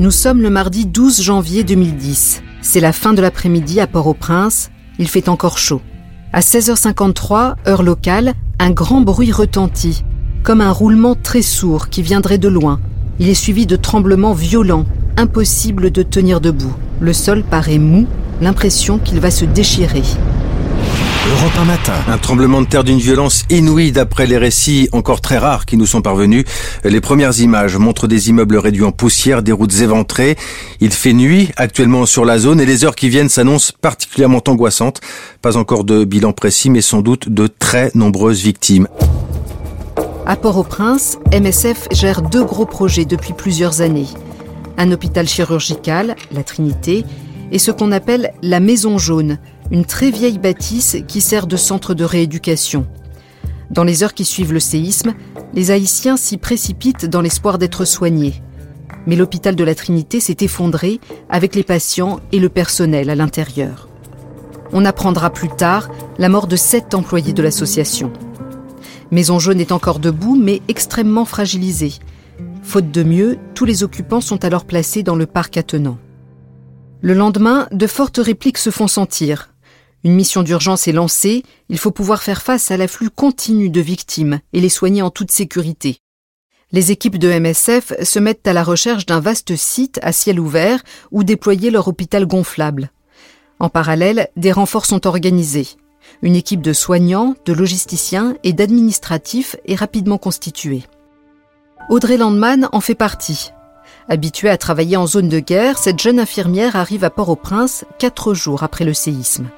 Nous sommes le mardi 12 janvier 2010. C'est la fin de l'après-midi à Port-au-Prince. Il fait encore chaud. À 16h53, heure locale, un grand bruit retentit, comme un roulement très sourd qui viendrait de loin. Il est suivi de tremblements violents, impossible de tenir debout. Le sol paraît mou, l'impression qu'il va se déchirer. Matin. Un tremblement de terre d'une violence inouïe d'après les récits encore très rares qui nous sont parvenus. Les premières images montrent des immeubles réduits en poussière, des routes éventrées. Il fait nuit actuellement sur la zone et les heures qui viennent s'annoncent particulièrement angoissantes. Pas encore de bilan précis mais sans doute de très nombreuses victimes. À Port-au-Prince, MSF gère deux gros projets depuis plusieurs années. Un hôpital chirurgical, la Trinité, et ce qu'on appelle la Maison Jaune, une très vieille bâtisse qui sert de centre de rééducation. Dans les heures qui suivent le séisme, les Haïtiens s'y précipitent dans l'espoir d'être soignés. Mais l'hôpital de la Trinité s'est effondré avec les patients et le personnel à l'intérieur. On apprendra plus tard la mort de sept employés de l'association. Maison Jaune est encore debout, mais extrêmement fragilisée. Faute de mieux, tous les occupants sont alors placés dans le parc attenant. Le lendemain, de fortes répliques se font sentir. Une mission d'urgence est lancée, il faut pouvoir faire face à l'afflux continu de victimes et les soigner en toute sécurité. Les équipes de MSF se mettent à la recherche d'un vaste site à ciel ouvert où déployer leur hôpital gonflable. En parallèle, des renforts sont organisés. Une équipe de soignants, de logisticiens et d'administratifs est rapidement constituée. Audrey Landman en fait partie. Habituée à travailler en zone de guerre, cette jeune infirmière arrive à Port-au-Prince quatre jours après le séisme.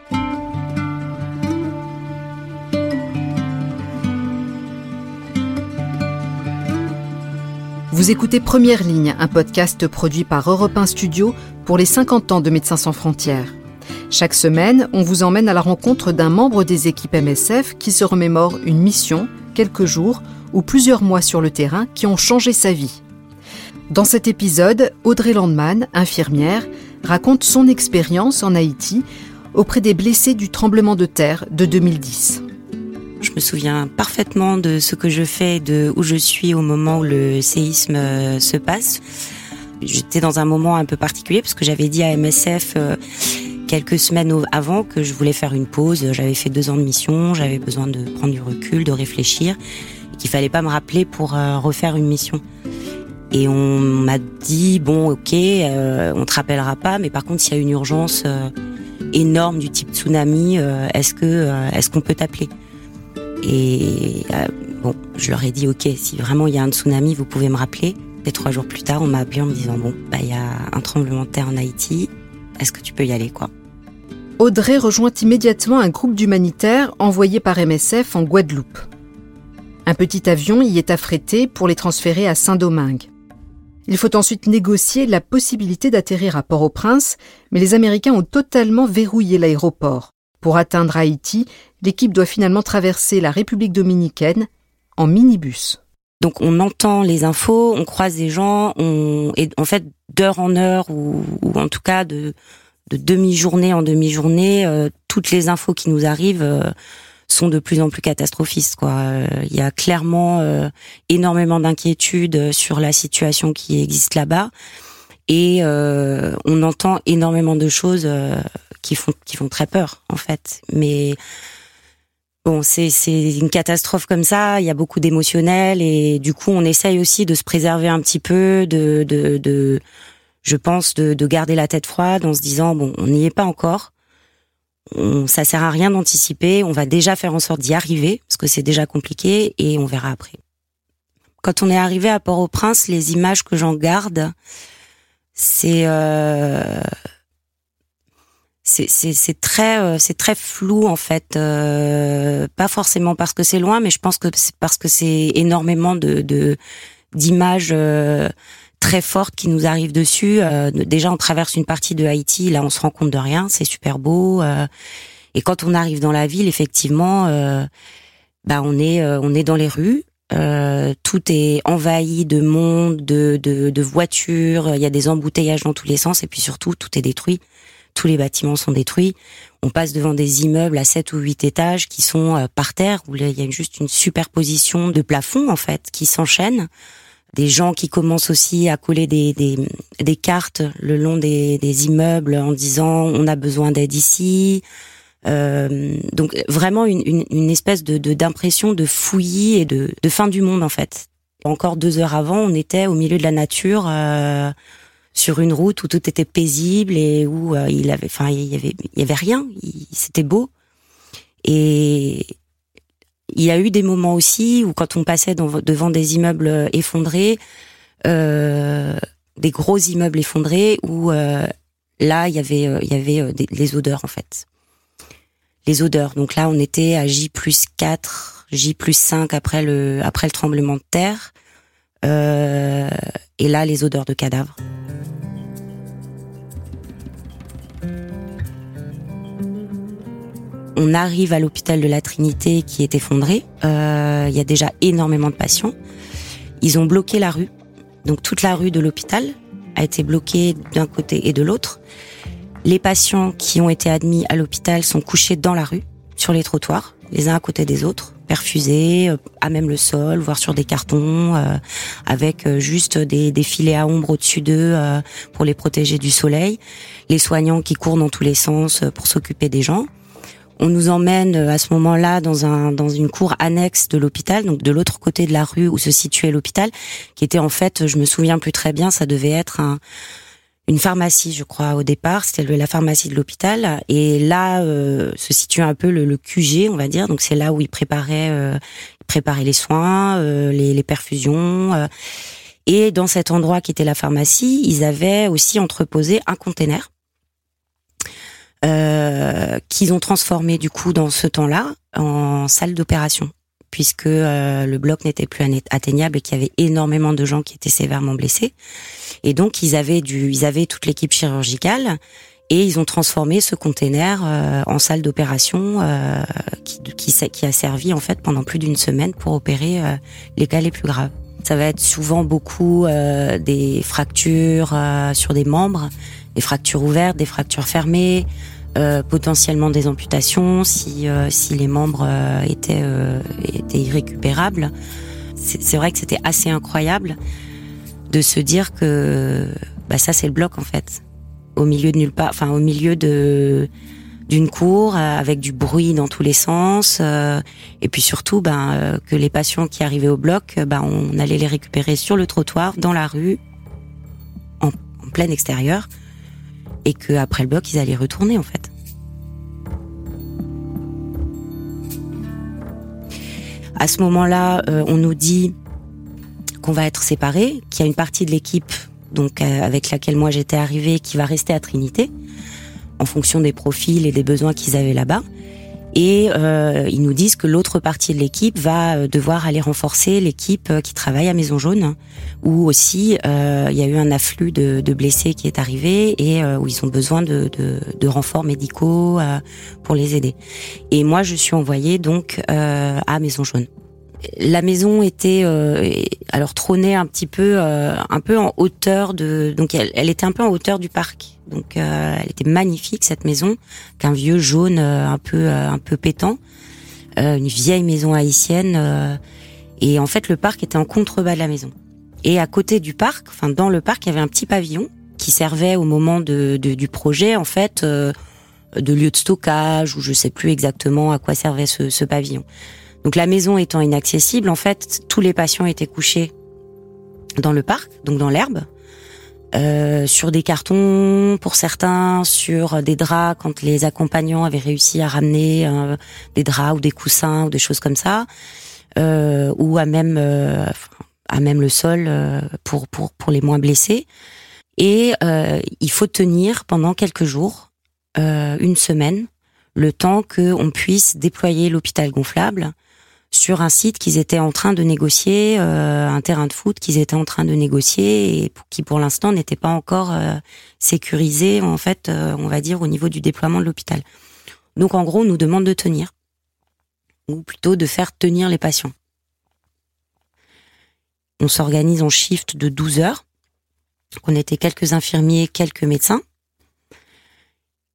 Vous écoutez Première Ligne, un podcast produit par Europe 1 Studio pour les 50 ans de Médecins sans frontières. Chaque semaine, on vous emmène à la rencontre d'un membre des équipes MSF qui se remémore une mission, quelques jours ou plusieurs mois sur le terrain qui ont changé sa vie. Dans cet épisode, Audrey Landman, infirmière, raconte son expérience en Haïti auprès des blessés du tremblement de terre de 2010. Je me souviens parfaitement de ce que je fais, de où je suis au moment où le séisme euh, se passe. J'étais dans un moment un peu particulier parce que j'avais dit à MSF euh, quelques semaines avant que je voulais faire une pause. J'avais fait deux ans de mission, j'avais besoin de prendre du recul, de réfléchir, qu'il fallait pas me rappeler pour euh, refaire une mission. Et on m'a dit bon, ok, euh, on te rappellera pas, mais par contre, s'il y a une urgence énorme du type tsunami, est-ce que est-ce qu'on peut t'appeler? Et bon, je leur ai dit ok, si vraiment il y a un tsunami, vous pouvez me rappeler. Et trois jours plus tard, on m'a appelé en me disant bon, bah il y a un tremblement de terre en Haïti, est-ce que tu peux y aller quoi? Audrey rejoint immédiatement un groupe d'humanitaires envoyé par MSF en Guadeloupe. Un petit avion y est affrété pour les transférer à Saint-Domingue. Il faut ensuite négocier la possibilité d'atterrir à Port-au-Prince, mais les Américains ont totalement verrouillé l'aéroport. Pour atteindre Haïti, l'équipe doit finalement traverser la République dominicaine en minibus. Donc on entend les infos, on croise des gens, on et en fait d'heure en heure ou, en tout cas de, de demi-journée en demi-journée, euh, toutes les infos qui nous arrivent euh, sont de plus en plus catastrophistes. Quoi. Euh, il y a clairement énormément d'inquiétudes sur la situation qui existe là-bas, et on entend énormément de choses qui font qui font très peur en fait. Mais bon, c'est une catastrophe comme ça. Il y a beaucoup d'émotionnel et du coup, on essaye aussi de se préserver un petit peu, de de, je pense de, de garder la tête froide en se disant bon, on n'y est pas encore on, ça sert à rien d'anticiper. On va déjà faire en sorte d'y arriver parce que c'est déjà compliqué et on verra après. Quand on est arrivé à Port-au-Prince, les images que j'en garde, c'est euh, c'est très euh, c'est très flou en fait. Euh, pas forcément parce que c'est loin, mais je pense que c'est parce que c'est énormément de d'images. Euh, très forte qui nous arrive dessus. Euh, déjà, on traverse une partie de Haïti, là, on se rend compte de rien, c'est super beau. Euh, et quand on arrive dans la ville, effectivement, euh, bah, on est on est dans les rues. tout est envahi de monde, de, de, de voitures. Il y a des embouteillages dans tous les sens, et puis surtout, tout est détruit. Tous les bâtiments sont détruits. On passe devant des immeubles à 7 ou 8 étages qui sont par terre, où il y a juste une superposition de plafonds, en fait, qui s'enchaînent des gens qui commencent aussi à coller des, des, des cartes le long des, des, immeubles en disant on a besoin d'aide ici. Euh, donc vraiment une, une, une espèce de d'impression de, fouillis et de, de fin du monde en fait. Encore deux heures avant, on était au milieu de la nature. Euh, sur une route où tout était paisible et où euh, il avait, enfin, il y avait, il y avait rien. C'était beau. Et il y a eu des moments aussi où quand on passait devant des immeubles effondrés, euh, des gros immeubles effondrés, où euh, là il y avait, euh, il y avait des, les odeurs en fait. Les odeurs. Donc là on était à J plus 4, J plus 5 après le, après le tremblement de terre. Et là les odeurs de cadavres. On arrive à l'hôpital de la Trinité qui est effondré. Euh, il y a déjà énormément de patients. Ils ont bloqué la rue. Donc toute la rue de l'hôpital a été bloquée d'un côté et de l'autre. Les patients qui ont été admis à l'hôpital sont couchés dans la rue, sur les trottoirs, les uns à côté des autres, perfusés, euh, à même le sol, voire sur des cartons, euh, avec juste des, des, filets à ombre au-dessus d'eux pour les protéger du soleil. Les soignants qui courent dans tous les sens pour s'occuper des gens. On nous emmène euh, à ce moment-là dans un dans une cour annexe de l'hôpital, donc de l'autre côté de la rue où se situait l'hôpital, qui était en fait, je me souviens plus très bien, ça devait être un, une pharmacie, je crois, au départ. C'était la pharmacie de l'hôpital. Et là euh, se situe un peu le, QG, on va dire. Donc c'est là où ils préparaient, euh, les soins, euh, les, les, perfusions. et dans cet endroit qui était la pharmacie, ils avaient aussi entreposé un container euh, qu'ils ont transformé du coup dans ce temps-là en salle d'opération puisque euh, le bloc n'était plus atteignable et qu'il y avait énormément de gens qui étaient sévèrement blessés. Et donc ils avaient du, ils avaient toute l'équipe chirurgicale et ils ont transformé ce container euh, en salle d'opération euh, qui, qui, qui, a servi en fait pendant plus d'une semaine pour opérer les cas les plus graves. Ça va être souvent beaucoup des fractures sur des membres, des fractures ouvertes, des fractures fermées, euh, potentiellement des amputations si euh, si les membres euh, étaient étaient irrécupérables. C'est vrai que c'était assez incroyable de se dire que bah ça c'est le bloc en fait au milieu de nulle part enfin au milieu de d'une cour avec du bruit dans tous les sens et puis surtout ben que les patients qui arrivaient au bloc ben on allait les récupérer sur le trottoir dans la rue en, plein extérieur et que après le bloc ils allaient retourner en fait. À ce moment-là, euh, on nous dit qu'on va être séparés, qu'il y a une partie de l'équipe donc euh, avec laquelle moi j'étais arrivée qui va rester à Trinité en fonction des profils et des besoins qu'ils avaient là-bas. Et euh, ils nous disent que l'autre partie de l'équipe va euh, devoir aller renforcer l'équipe euh, qui travaille à Maison Jaune, où aussi euh, il y a eu un afflux de, de, blessés qui est arrivé et où ils ont besoin de, de, de renforts médicaux pour les aider. Et moi, je suis envoyée donc à Maison Jaune la maison était euh, alors trônait un petit peu euh, un peu en hauteur de donc elle, elle, était un peu en hauteur du parc. Donc euh, elle était magnifique cette maison qu'un vieux jaune un peu un peu pétant une vieille maison haïtienne et en fait le parc était en contrebas de la maison. Et à côté du parc enfin dans le parc il y avait un petit pavillon qui servait au moment de, du projet en fait de lieu de stockage ou je sais plus exactement à quoi servait ce, ce pavillon donc la maison étant inaccessible, en fait, tous les patients étaient couchés dans le parc, donc dans l'herbe, euh, sur des cartons pour certains, sur des draps quand les accompagnants avaient réussi à ramener euh, des draps ou des coussins ou des choses comme ça, euh, ou à même euh, à même le sol euh, pour pour pour les moins blessés. Et il faut tenir pendant quelques jours, une semaine, le temps qu'on puisse déployer l'hôpital gonflable sur un site qu'ils étaient en train de négocier, euh, un terrain de foot qu'ils étaient en train de négocier et qui pour l'instant n'était pas encore euh, sécurisé en fait, euh, on va dire au niveau du déploiement de l'hôpital. Donc en gros, on nous demande de tenir ou plutôt de faire tenir les patients. On s'organise en shift de 12 heures. On était quelques infirmiers, quelques médecins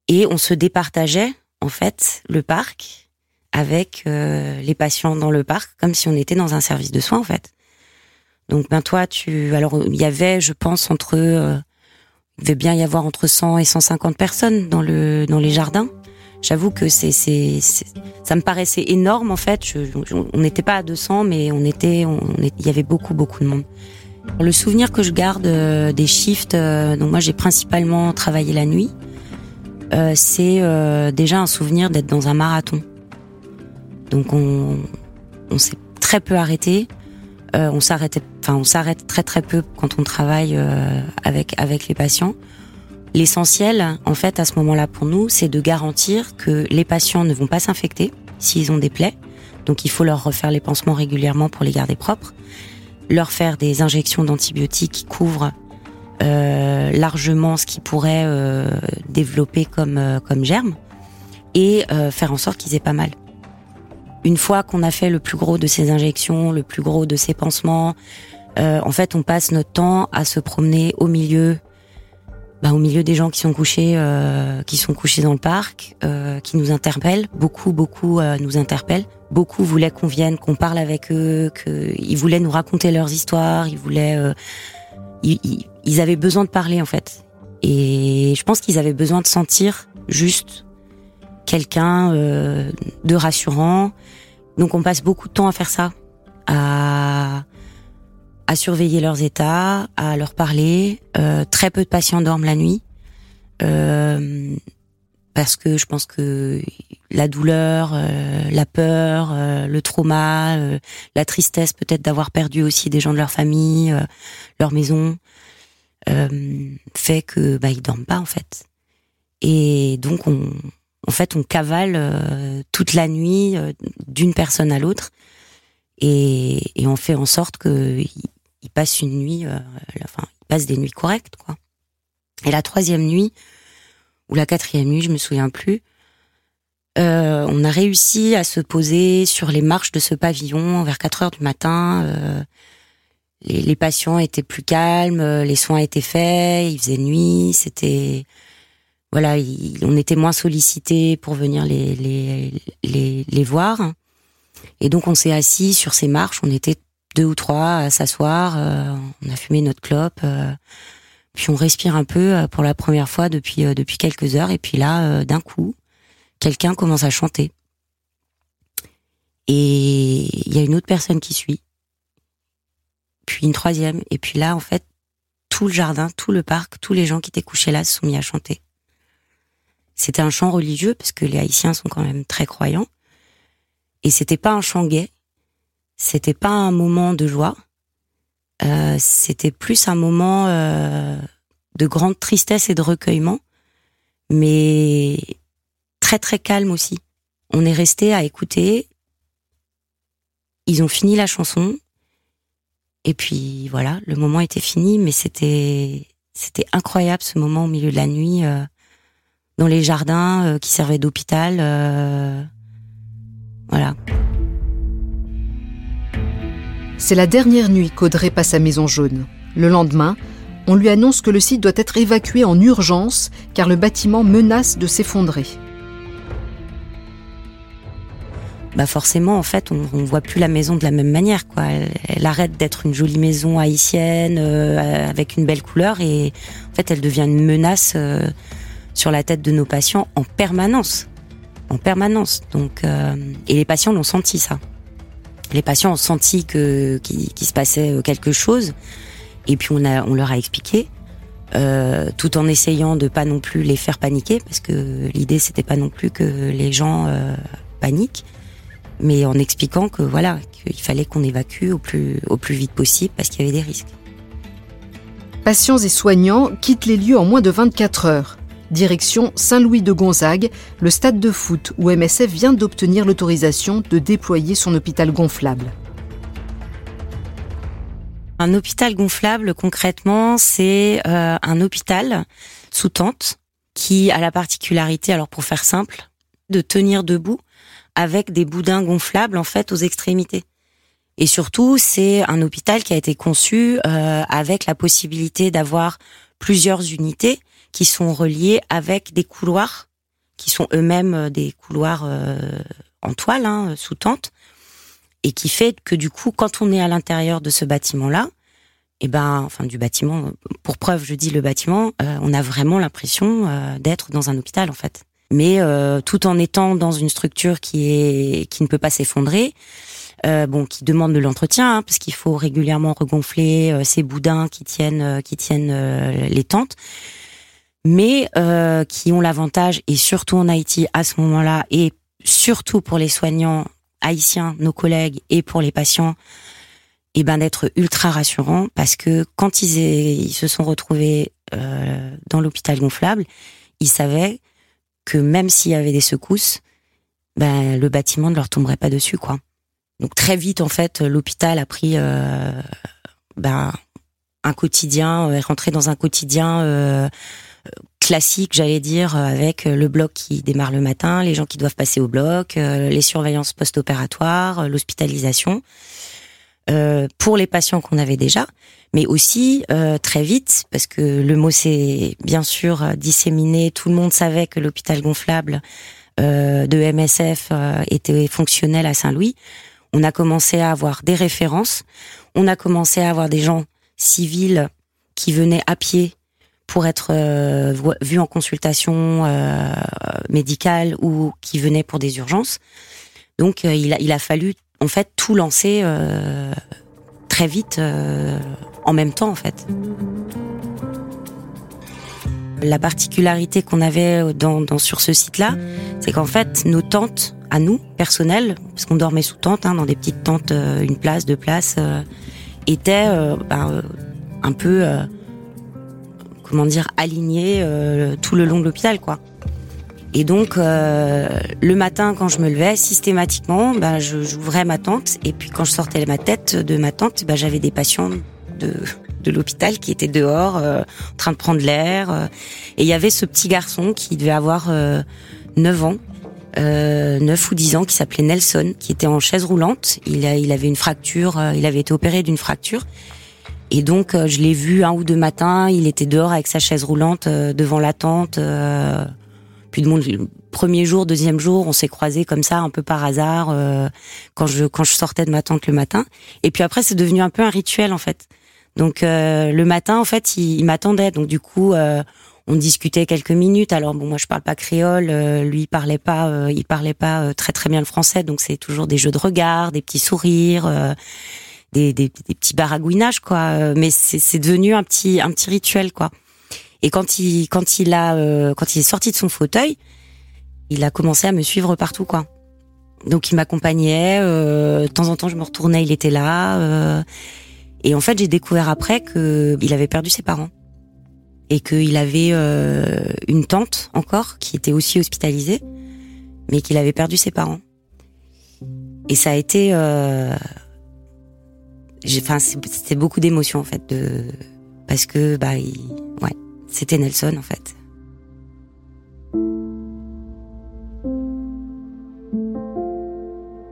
et on se départageait en fait le parc avec euh, les patients dans le parc, comme si on était dans un service de soins en fait. Donc ben toi tu alors il y avait je pense entre euh, il devait bien y avoir entre 100 et 150 personnes dans le dans les jardins. J'avoue que c'est c'est ça me paraissait énorme en fait. on n'était pas à 200 mais on était on, il y avait beaucoup beaucoup de monde. Le souvenir que je garde euh, des shifts, euh, donc moi j'ai principalement travaillé la nuit, euh, c'est déjà un souvenir d'être dans un marathon. Donc on, on s'est très peu arrêté. on s'arrêtait, enfin on s'arrête très très peu quand on travaille avec avec les patients. L'essentiel, en fait, à ce moment-là pour nous, c'est de garantir que les patients ne vont pas s'infecter s'ils ont des plaies. Donc il faut leur refaire les pansements régulièrement pour les garder propres leur faire des injections d'antibiotiques qui couvrent euh, largement ce qui pourrait euh, développer comme euh, comme germe et faire en sorte qu'ils aient pas mal. Une fois qu'on a fait le plus gros de ces injections, le plus gros de ces pansements, en fait, on passe notre temps à se promener au milieu, bah, au milieu des gens qui sont couchés, qui sont couchés dans le parc, qui nous interpellent. Beaucoup, beaucoup nous interpellent beaucoup voulaient qu'on vienne, qu'on parle avec eux, qu'ils voulaient nous raconter leurs histoires, ils voulaient, euh, ils, avaient besoin de parler en fait. Et je pense qu'ils avaient besoin de sentir juste quelqu'un euh, de rassurant. Donc on passe beaucoup de temps à faire ça, à à surveiller leurs états, à leur parler. Euh, très peu de patients dorment la nuit. Euh, parce que je pense que la douleur, euh, la peur, euh, le trauma, euh, la tristesse peut-être d'avoir perdu aussi des gens de leur famille, leur maison, fait que bah ils dorment pas en fait. Et donc on, en fait, on cavale toute la nuit d'une personne à l'autre et, et, on fait en sorte que ils passent une nuit, enfin, ils passent des nuits correctes quoi. Et la troisième nuit ou la quatrième nuit, je me souviens plus. Euh, on a réussi à se poser sur les marches de ce pavillon vers 4 heures du matin. Euh, les, patients étaient plus calmes, euh, les soins étaient faits, il faisait nuit, c'était voilà, on était moins sollicités pour venir les les, les, les voir. Et donc on s'est assis sur ces marches, on était deux ou trois à s'asseoir, on a fumé notre clope. Puis on respire un peu euh, pour la première fois depuis euh, depuis quelques heures et puis là euh, d'un coup quelqu'un commence à chanter. Et il y a une autre personne qui suit. Puis une troisième et puis là en fait tout le jardin, tout le parc, tous les gens qui étaient couchés là se sont mis à chanter. C'était un chant religieux parce que les Haïtiens sont quand même très croyants. Et c'était pas un chant gay, c'était pas un moment de joie, euh, c'était plus un moment euh, de grande tristesse et de recueillement, mais très très calme aussi. On est resté à écouter. Ils ont fini la chanson. Et puis voilà, le moment était fini, mais c'était c'était incroyable ce moment au milieu de la nuit euh, dans les jardins qui servaient d'hôpital. voilà. C'est la dernière nuit qu'Audrey passe à Maison Jaune. Le lendemain, on lui annonce que le site doit être évacué en urgence car le bâtiment menace de s'effondrer. Bah forcément, en fait, on, ne voit plus la maison de la même manière. Quoi. Elle, arrête d'être une jolie maison haïtienne euh, avec une belle couleur et en fait, elle devient une menace euh, sur la tête de nos patients en permanence, en permanence. Donc, euh, et les patients l'ont senti ça les patients ont senti que qu'il se passait euh, quelque chose, et puis on a on leur a expliqué. Euh, tout en essayant de pas non plus les faire paniquer parce que l'idée c'était pas non plus que les gens paniquent mais en expliquant que voilà qu'il fallait qu'on évacue au plus au plus vite possible parce qu'il y avait des risques. Patients et soignants quittent les lieux en moins de 24 heures. Direction Saint-Louis de Gonzague, le stade de foot où MSF vient d'obtenir l'autorisation de déployer son hôpital gonflable. Un hôpital gonflable, concrètement, c'est euh, un hôpital sous tente qui a la particularité, alors pour faire simple, de tenir debout avec des boudins gonflables en fait aux extrémités. Et surtout, c'est un hôpital qui a été conçu euh, avec la possibilité d'avoir plusieurs unités qui sont reliés avec des couloirs qui sont eux-mêmes euh, des couloirs euh, en toile, hein, sous tente. et qui fait que du coup, quand on est à l'intérieur de ce bâtiment-là, et eh ben, enfin du bâtiment, pour preuve, je dis le bâtiment, euh, on a vraiment l'impression euh, d'être dans un hôpital en fait. Mais euh, tout en étant dans une structure qui est qui ne peut pas s'effondrer, bon, qui demande de l'entretien, hein, parce qu'il faut régulièrement regonfler ces boudins qui tiennent qui tiennent les tentes, mais qui ont l'avantage et surtout en Haïti à ce moment-là et surtout pour les soignants haïtiens, nos collègues et pour les patients et eh ben d'être ultra rassurant parce que quand ils, ils se sont retrouvés euh, dans l'hôpital gonflable, ils savaient que même s'il y avait des secousses, ben le bâtiment ne leur tomberait pas dessus quoi. Donc très vite en fait, l'hôpital a pris euh, ben un quotidien, est rentré dans un quotidien euh, classique, j'allais dire, avec le bloc qui démarre le matin, les gens qui doivent passer au bloc, les surveillances post-opératoires, l'hospitalisation. Euh, pour les patients qu'on avait déjà, mais aussi euh, très vite, parce que le mot s'est bien sûr euh, disséminé, tout le monde savait que l'hôpital gonflable de MSF était fonctionnel à Saint-Louis. On a commencé à avoir des références, on a commencé à avoir des gens civils qui venaient à pied pour être vus en consultation médicale ou qui venaient pour des urgences. Donc il, a, il a fallu en fait tout lancer euh, très vite euh, en même temps en fait. La particularité qu'on avait dans, sur ce site-là, c'est qu'en fait nos tentes à nous personnelles, parce qu'on dormait sous tente, hein, dans des petites tentes, euh, une place, deux places, étaient ben, un peu comment dire alignées tout le long de l'hôpital quoi. Et donc, euh, le matin, quand je me levais, systématiquement, ben, j'ouvrais ma tente. Et puis, quand je sortais ma tête de ma tente, ben, j'avais des patients de, de l'hôpital qui étaient dehors, euh, en train de prendre l'air. Euh. et il y avait ce petit garçon qui devait avoir 9 ans, 9 ou 10 ans, qui s'appelait Nelson, qui était en chaise roulante. Il, a, il avait une fracture, il avait été opéré d'une fracture. Et donc, je l'ai vu un ou deux matins, il était dehors avec sa chaise roulante devant la tente puis le premier jour, deuxième jour, on s'est croisés comme ça un peu par hasard euh, quand je quand je sortais de ma tente le matin. Et puis après, c'est devenu un peu un rituel en fait. Donc euh, le matin, en fait, il, m'attendait. Donc du coup, euh, on discutait quelques minutes. Alors bon, moi je parle pas créole, lui il parlait pas, il parlait pas très très bien le français. Donc c'est toujours des jeux de regard, des petits sourires. Des, des, des, petits baragouinages quoi mais c'est devenu un petit un petit rituel quoi et quand il, quand il a, euh, quand il est sorti de son fauteuil, il a commencé à me suivre partout, quoi. Donc il m'accompagnait. Euh, de temps en temps, je me retournais, il était là. Euh, et en fait, j'ai découvert après que il avait perdu ses parents et qu'il avait une tante encore qui était aussi hospitalisée, mais qu'il avait perdu ses parents. Et ça a été, enfin, c'était beaucoup d'émotions en fait, de parce que bah, il, ouais, c'était Nelson en fait.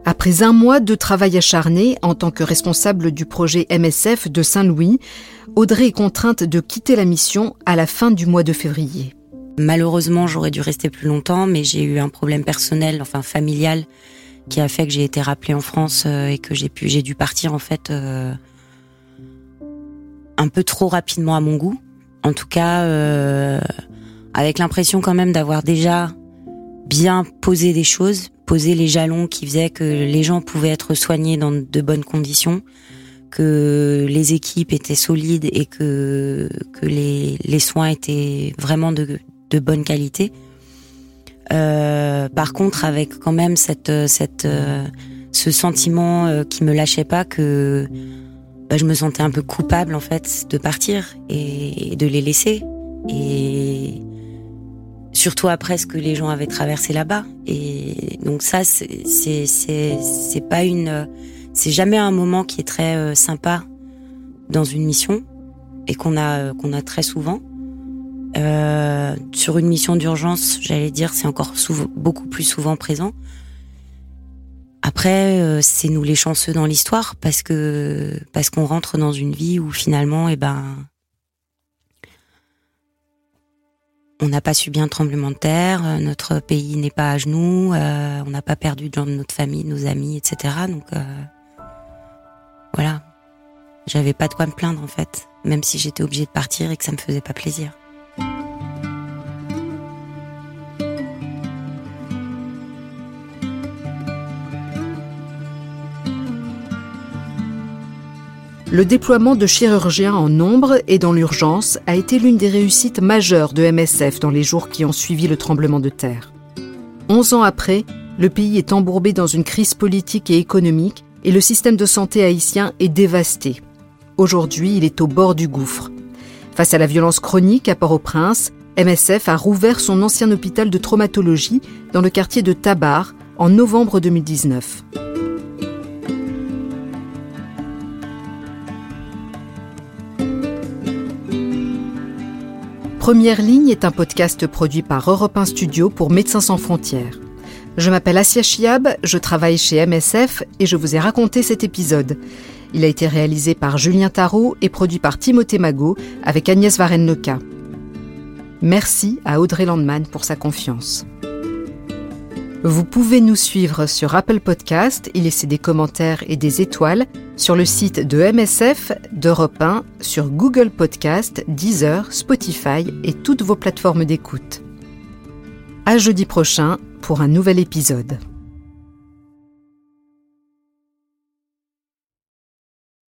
Après un mois de travail acharné en tant que responsable du projet MSF de Saint-Louis, Audrey est contrainte de quitter la mission à la fin du mois de février. Malheureusement, j'aurais dû rester plus longtemps, mais j'ai eu un problème personnel, enfin familial, qui a fait que j'ai été rappelée en France euh, et que j'ai dû partir en fait euh, un peu trop rapidement à mon goût. En tout cas, euh, avec l'impression quand même d'avoir déjà bien posé des choses, posé les jalons qui faisaient que les gens pouvaient être soignés dans de bonnes conditions, que les équipes étaient solides et que, les, soins étaient vraiment de bonne qualité. Euh, par contre, avec quand même cette, cette, euh, ce sentiment euh, qui me lâchait pas que bah, je me sentais un peu coupable en fait de partir et de les laisser. Et surtout après ce que les gens avaient traversé là-bas. Et donc ça, c'est c'est pas une, c'est jamais un moment qui est très euh, sympa dans une mission et qu'on a qu'on a très souvent. Euh, sur une mission d'urgence, j'allais dire, c'est encore souvent, beaucoup plus souvent présent. Après, euh, c'est nous les chanceux dans l'histoire parce que parce qu'on rentre dans une vie où finalement, eh ben, on n'a pas subi un tremblement de terre, euh, notre pays n'est pas à genoux, euh, on n'a pas perdu dans notre famille, nos amis, etc. Donc voilà, j'avais pas de quoi me plaindre en fait, même si j'étais obligée de partir et que ça me faisait pas plaisir. Le déploiement de chirurgiens en nombre et dans l'urgence a été l'une des réussites majeures de MSF dans les jours qui ont suivi le tremblement de terre. Onze ans après, le pays est embourbé dans une crise politique et économique et le système de santé haïtien est dévasté. Aujourd'hui, il est au bord du gouffre. Face à la violence chronique à Port-au-Prince, MSF a rouvert son ancien hôpital de traumatologie dans le quartier de Tabar en novembre 2019. Première ligne est un podcast produit par Europe 1 Studio pour Médecins sans frontières. Je m'appelle Asia Chiab, je travaille chez MSF et je vous ai raconté cet épisode. Il a été réalisé par Julien Tarot et produit par Timothée Magot avec Agnès Varennoka. Merci à Audrey Landman pour sa confiance. Vous pouvez nous suivre sur Apple Podcast, y laisser des commentaires et des étoiles, sur le site de MSF, d'Europe 1, sur Google Podcast, Deezer, Spotify et toutes vos plateformes d'écoute. À jeudi prochain pour un nouvel épisode.